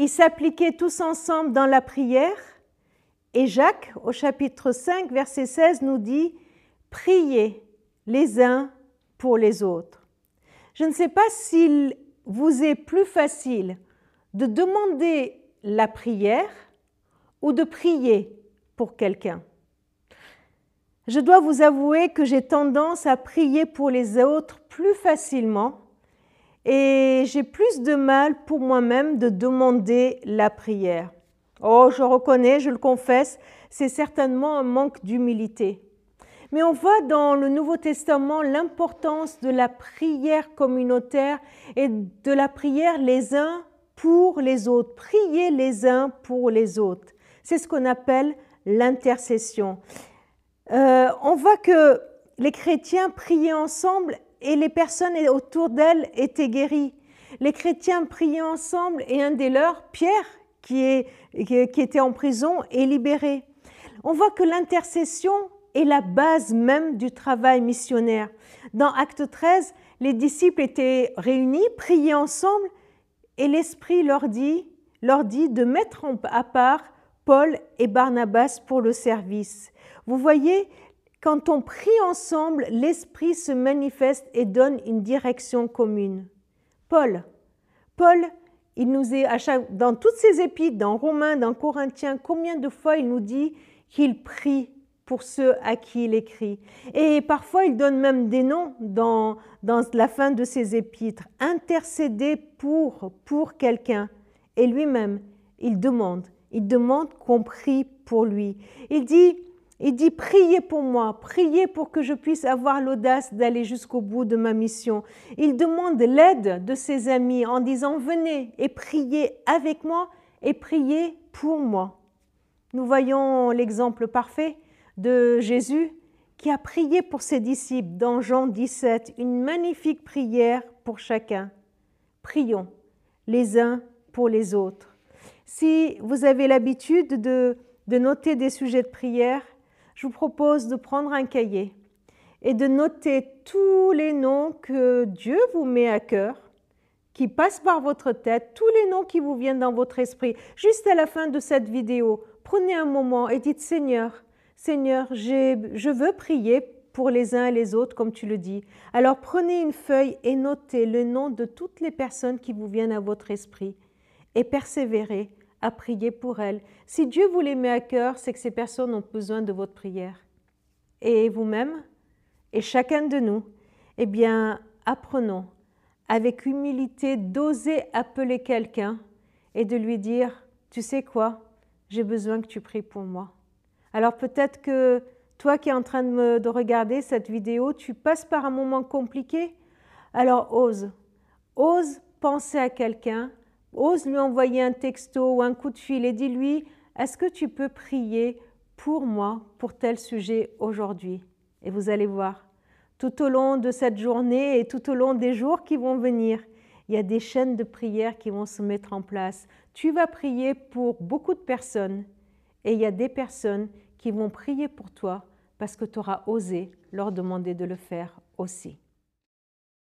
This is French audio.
ils s'appliquaient tous ensemble dans la prière. Et Jacques, au chapitre 5, verset 16, nous dit, Priez les uns pour les autres. Je ne sais pas s'il vous est plus facile de demander la prière ou de prier pour quelqu'un. Je dois vous avouer que j'ai tendance à prier pour les autres plus facilement et j'ai plus de mal pour moi-même de demander la prière. Oh, je reconnais, je le confesse, c'est certainement un manque d'humilité. Mais on voit dans le Nouveau Testament l'importance de la prière communautaire et de la prière les uns pour les autres. Prier les uns pour les autres. C'est ce qu'on appelle l'intercession. Euh, on voit que les chrétiens priaient ensemble et les personnes autour d'elles étaient guéries. Les chrétiens priaient ensemble et un des leurs, Pierre, qui, qui était en prison, est libéré. On voit que l'intercession est la base même du travail missionnaire. Dans Acte 13, les disciples étaient réunis, priaient ensemble, et l'Esprit leur dit, leur dit de mettre à part Paul et Barnabas pour le service. Vous voyez, quand on prie ensemble, l'Esprit se manifeste et donne une direction commune. Paul, Paul, il nous est à chaque, dans toutes ses épîtres, dans Romains, dans Corinthiens, combien de fois il nous dit qu'il prie pour ceux à qui il écrit. Et parfois, il donne même des noms dans, dans la fin de ses épîtres. Intercéder pour, pour quelqu'un. Et lui-même, il demande, il demande qu'on prie pour lui. Il dit, il dit, priez pour moi, priez pour que je puisse avoir l'audace d'aller jusqu'au bout de ma mission. Il demande l'aide de ses amis en disant, venez et priez avec moi et priez pour moi. Nous voyons l'exemple parfait de Jésus qui a prié pour ses disciples dans Jean 17, une magnifique prière pour chacun. Prions les uns pour les autres. Si vous avez l'habitude de, de noter des sujets de prière, je vous propose de prendre un cahier et de noter tous les noms que Dieu vous met à cœur, qui passent par votre tête, tous les noms qui vous viennent dans votre esprit. Juste à la fin de cette vidéo, prenez un moment et dites Seigneur, Seigneur, je veux prier pour les uns et les autres, comme tu le dis. Alors prenez une feuille et notez le nom de toutes les personnes qui vous viennent à votre esprit et persévérez à prier pour elles. Si Dieu vous les met à cœur, c'est que ces personnes ont besoin de votre prière. Et vous-même, et chacun de nous, eh bien, apprenons avec humilité d'oser appeler quelqu'un et de lui dire, tu sais quoi, j'ai besoin que tu pries pour moi. Alors peut-être que toi qui es en train de, de regarder cette vidéo, tu passes par un moment compliqué. Alors ose, ose penser à quelqu'un ose lui envoyer un texto ou un coup de fil et dis-lui, est-ce que tu peux prier pour moi pour tel sujet aujourd'hui? Et vous allez voir, tout au long de cette journée et tout au long des jours qui vont venir, il y a des chaînes de prière qui vont se mettre en place. Tu vas prier pour beaucoup de personnes et il y a des personnes qui vont prier pour toi parce que tu auras osé leur demander de le faire aussi.